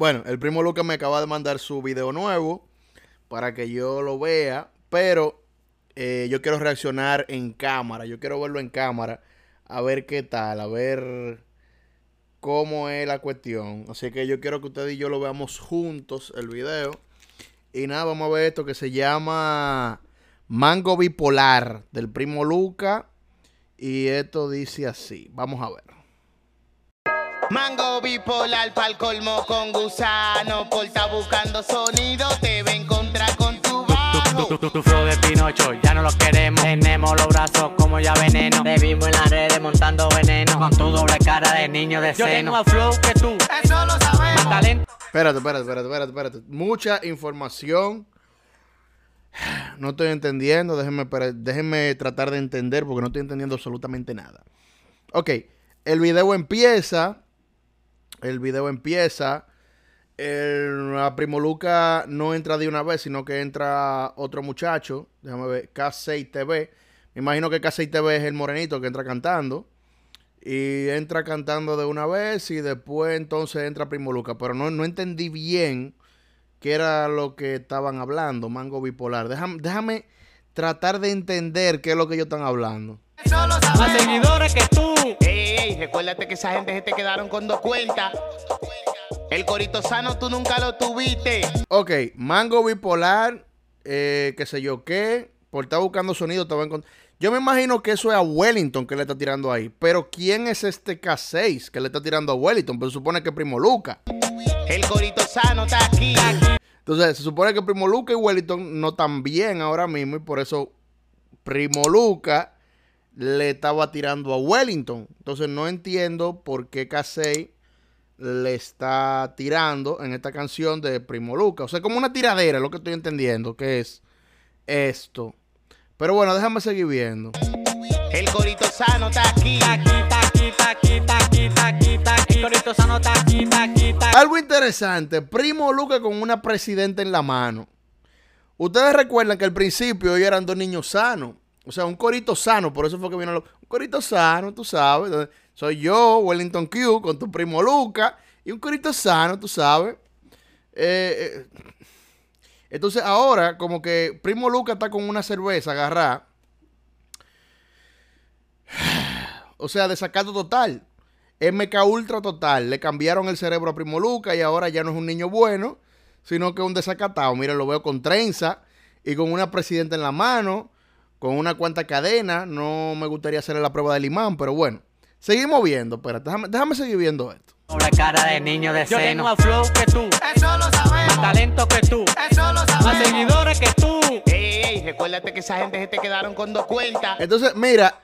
Bueno, el primo Lucas me acaba de mandar su video nuevo para que yo lo vea, pero eh, yo quiero reaccionar en cámara, yo quiero verlo en cámara, a ver qué tal, a ver cómo es la cuestión. Así que yo quiero que ustedes y yo lo veamos juntos, el video. Y nada, vamos a ver esto que se llama Mango Bipolar del primo Luca. Y esto dice así. Vamos a ver. Mango bipolar pa'l colmo con gusano. Por estar buscando sonido, te va a encontrar con tu bajo. Tu, tu, tu flow de Pinocho, ya no lo queremos. Tenemos los brazos como ya veneno. Te vimos en las redes montando veneno. Con tu doble cara de niño de Yo tengo seno. más flow que tú. Eso lo sabemos. Más talento. Espérate, espérate, espérate, espérate, espérate. Mucha información. No estoy entendiendo. Déjenme, déjenme tratar de entender porque no estoy entendiendo absolutamente nada. Ok, el video empieza. El video empieza. El, la Primo Luca no entra de una vez, sino que entra otro muchacho. Déjame ver, K6 TV. Me imagino que K6 TV es el morenito que entra cantando. Y entra cantando de una vez y después entonces entra Primo Luca. Pero no, no entendí bien qué era lo que estaban hablando, Mango Bipolar. Déjame, déjame tratar de entender qué es lo que ellos están hablando. Más seguidores que tú. Ey, ey, recuérdate que esa gente se te quedaron con dos cuentas. El corito sano tú nunca lo tuviste. Ok, Mango Bipolar, eh, qué sé yo qué, por estar buscando sonido te va a encontrar. Yo me imagino que eso es a Wellington que le está tirando ahí. Pero ¿quién es este K6 que le está tirando a Wellington? Pues se supone que es Primo Luca. El corito sano está aquí. Entonces, se supone que Primo Luca y Wellington no están bien ahora mismo y por eso Primo Luca le estaba tirando a Wellington. Entonces, no entiendo por qué K6 le está tirando en esta canción de Primo Luca. O sea, como una tiradera, es lo que estoy entendiendo, que es esto. Pero bueno, déjame seguir viendo. El corito sano está aquí. Taqui, taqui, taqui, taqui, taqui, taqui. Corito sano, taqui, taqui, taqui. Algo interesante, Primo Luca con una presidenta en la mano. Ustedes recuerdan que al principio ellos eran dos niños sanos. O sea, un corito sano, por eso fue que vino lo- un corito sano, tú sabes. Soy yo, Wellington Q, con tu primo Luca, y un corito sano, tú sabes. Eh, eh, entonces ahora, como que primo Luca está con una cerveza agarrada. O sea, desacato total. MK Ultra total. Le cambiaron el cerebro a Primo Luca y ahora ya no es un niño bueno, sino que es un desacatado. Miren, lo veo con trenza y con una presidenta en la mano, con una cuanta cadena. No me gustaría hacerle la prueba del imán, pero bueno. Seguimos viendo, espérate, déjame, déjame seguir viendo esto. Doble cara de niño de Yo tengo seno. más flow que tú. Eso lo Más sabemos. talento que tú. Eso lo Más sabemos. seguidores que tú. Ey, ey, recuérdate que esa gente se te quedaron con dos cuentas. Entonces, mira,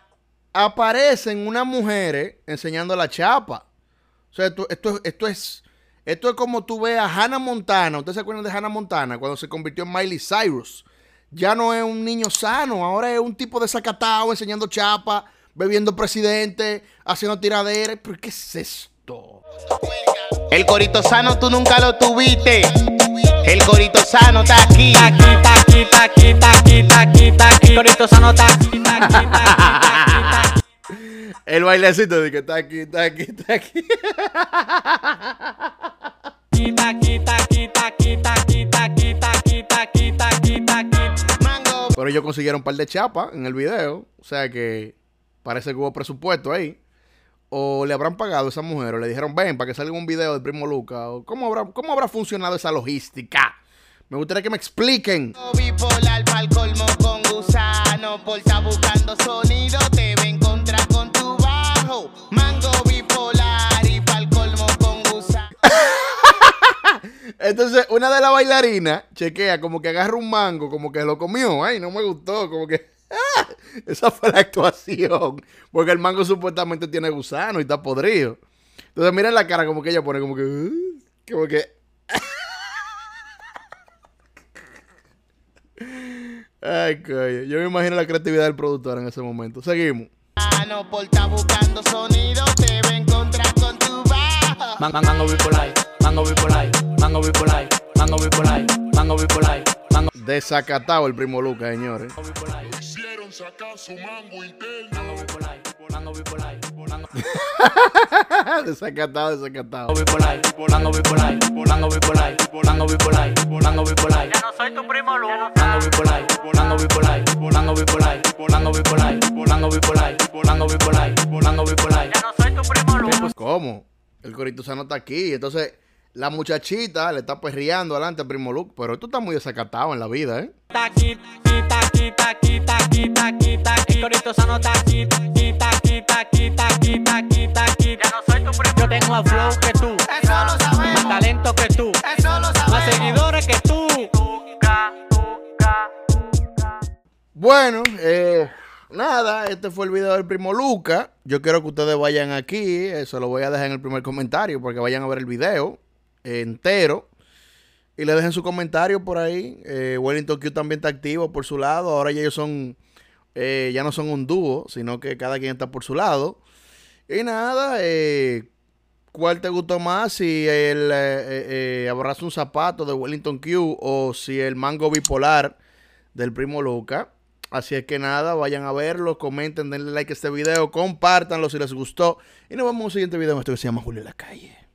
aparecen unas mujeres enseñando la chapa. O sea, esto, esto, esto es esto es como tú ves a Hannah Montana. ¿Ustedes se acuerdan de Hannah Montana cuando se convirtió en Miley Cyrus? Ya no es un niño sano, ahora es un tipo desacatado enseñando chapa, bebiendo presidente, haciendo tiraderas. ¿Pero qué es esto? El corito sano tú nunca lo tuviste. El corito sano está aquí. Taqui, taqui, taqui, taqui, taqui, taqui. Corito sano, taqui, taqui, taqui, taqui, taqui. El bailecito de que está aquí, está aquí, está aquí. Taqui, taqui, taqui, taqui, Pero ellos consiguieron un par de chapas en el video. O sea que parece que hubo presupuesto ahí. O le habrán pagado a esa mujer. O le dijeron, ven, para que salga un video del primo Luca. O cómo habrá, cómo habrá funcionado esa logística. Me gustaría que me expliquen. Entonces, una de las bailarinas chequea como que agarra un mango, como que lo comió. Ay, no me gustó. Como que. ¡ah! Esa fue la actuación. Porque el mango supuestamente tiene gusano y está podrido. Entonces, miren la cara como que ella pone como que. "Uh", Como que. Ay, coño. Yo me imagino la creatividad del productor en ese momento. Seguimos. Mano, por estar buscando sonido, te va a encontrar con tu. Man- man- Mango bipolar, mango bipolar, mango bipolar, mango bipolar, mango bipolar, mango Desacatado el primo Lucas, señores. Hicieron sacar su mango interno. mango bipolar, mango bipolar, mango desacatado, desacatado. Mango bipolar, mango bipolar, mango bipolar, mango bipolar, mango bipolar. Ya no soy tu primo Lu. Mango bipolar, mango bipolar, mango bipolar, mango bipolar, mango bipolar, mango bipolar, mango bipolar. Ya no soy tu primo Lu. ¿Cómo? El Corituzano está aquí. Entonces, la muchachita le está perreando adelante al primo Luke. Pero tú estás muy desacatado en la vida, ¿eh? Taqui, taqui, taqui, taqui, taqui, taqui. El corito sano taqui, taqui, taqui, taqui, taqui, taqui, taqui. Ya no soy tu primo Yo tengo más flow que tú, Eso lo sabemos. más talento que tú, Eso lo más seguidores que tú. Bueno, eh, nada, este fue el video del primo Luca. Yo quiero que ustedes vayan aquí, eso lo voy a dejar en el primer comentario, porque vayan a ver el video entero. Y le dejen su comentario por ahí. Eh, Wellington Q también está activo por su lado. Ahora ya ellos son, eh, ya no son un dúo, sino que cada quien está por su lado. Y nada, eh, ¿cuál te gustó más? Si el eh, abrazo un zapato de Wellington Q o si el mango bipolar del primo Luca. Así es que nada, vayan a verlo, comenten, denle like a este video, compártanlo si les gustó. Y nos vemos en un siguiente video en esto que se llama Julio en la calle.